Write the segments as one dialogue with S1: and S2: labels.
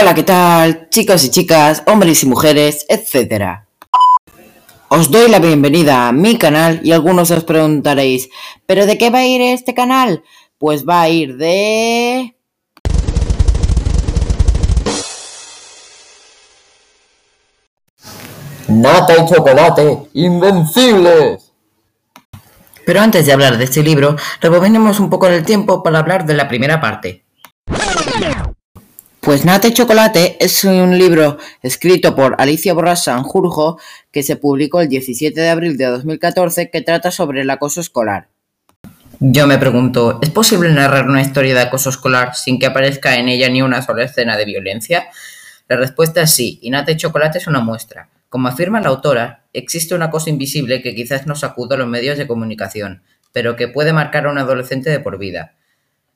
S1: Hola, ¿qué tal? Chicos y chicas, hombres y mujeres, etc. Os doy la bienvenida a mi canal y algunos os preguntaréis, ¿pero de qué va a ir este canal? Pues va a ir de...
S2: Nata y chocolate, invencibles.
S1: Pero antes de hablar de este libro, rebobinemos un poco en el tiempo para hablar de la primera parte. Pues Nata y Chocolate es un libro escrito por Alicia Borras Sanjurjo que se publicó el 17 de abril de 2014 que trata sobre el acoso escolar. Yo me pregunto, ¿es posible narrar una historia de acoso escolar sin que aparezca en ella ni una sola escena de violencia? La respuesta es sí, y Nata y Chocolate es una muestra. Como afirma la autora, existe una cosa invisible que quizás no sacuda a los medios de comunicación, pero que puede marcar a un adolescente de por vida.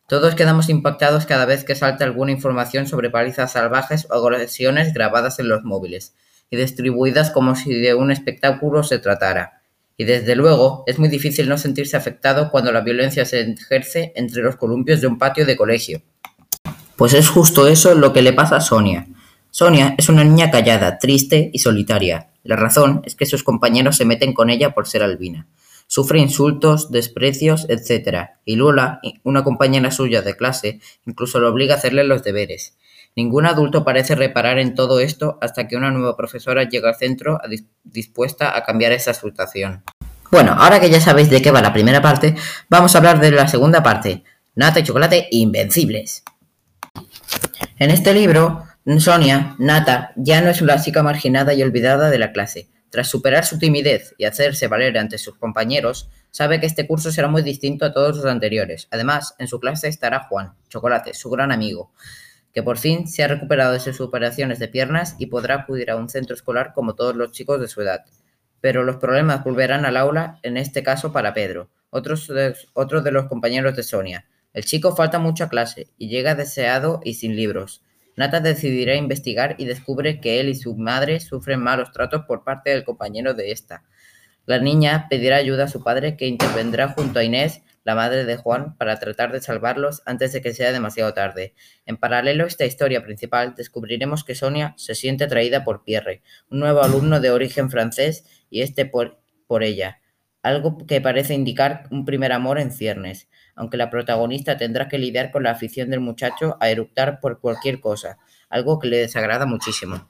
S1: Todos quedamos impactados cada vez que salta alguna información sobre palizas salvajes o agresiones grabadas en los móviles y distribuidas como si de un espectáculo se tratara. Y desde luego es muy difícil no sentirse afectado cuando la violencia se ejerce entre los columpios de un patio de colegio. Pues es justo eso lo que le pasa a Sonia. Sonia es una niña callada, triste y solitaria. La razón es que sus compañeros se meten con ella por ser albina. Sufre insultos, desprecios, etc. Y Lola, una compañera suya de clase, incluso lo obliga a hacerle los deberes. Ningún adulto parece reparar en todo esto hasta que una nueva profesora llega al centro dispuesta a cambiar esa situación. Bueno, ahora que ya sabéis de qué va la primera parte, vamos a hablar de la segunda parte. Nata y chocolate invencibles. En este libro, Sonia, Nata, ya no es una chica marginada y olvidada de la clase. Tras superar su timidez y hacerse valer ante sus compañeros, sabe que este curso será muy distinto a todos los anteriores. Además, en su clase estará Juan, Chocolate, su gran amigo, que por fin se ha recuperado de sus operaciones de piernas y podrá acudir a un centro escolar como todos los chicos de su edad. Pero los problemas volverán al aula, en este caso para Pedro, otro de los compañeros de Sonia. El chico falta mucho a clase y llega deseado y sin libros. Nata decidirá investigar y descubre que él y su madre sufren malos tratos por parte del compañero de esta. La niña pedirá ayuda a su padre que intervendrá junto a Inés, la madre de Juan, para tratar de salvarlos antes de que sea demasiado tarde. En paralelo a esta historia principal, descubriremos que Sonia se siente atraída por Pierre, un nuevo alumno de origen francés, y este por, por ella, algo que parece indicar un primer amor en ciernes aunque la protagonista tendrá que lidiar con la afición del muchacho a eructar por cualquier cosa, algo que le desagrada muchísimo.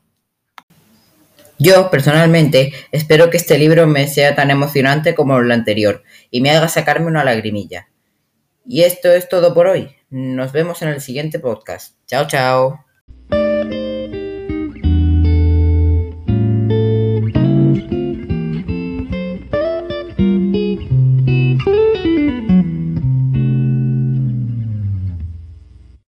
S1: Yo, personalmente, espero que este libro me sea tan emocionante como el anterior y me haga sacarme una lagrimilla. Y esto es todo por hoy. Nos vemos en el siguiente podcast. Chao, chao.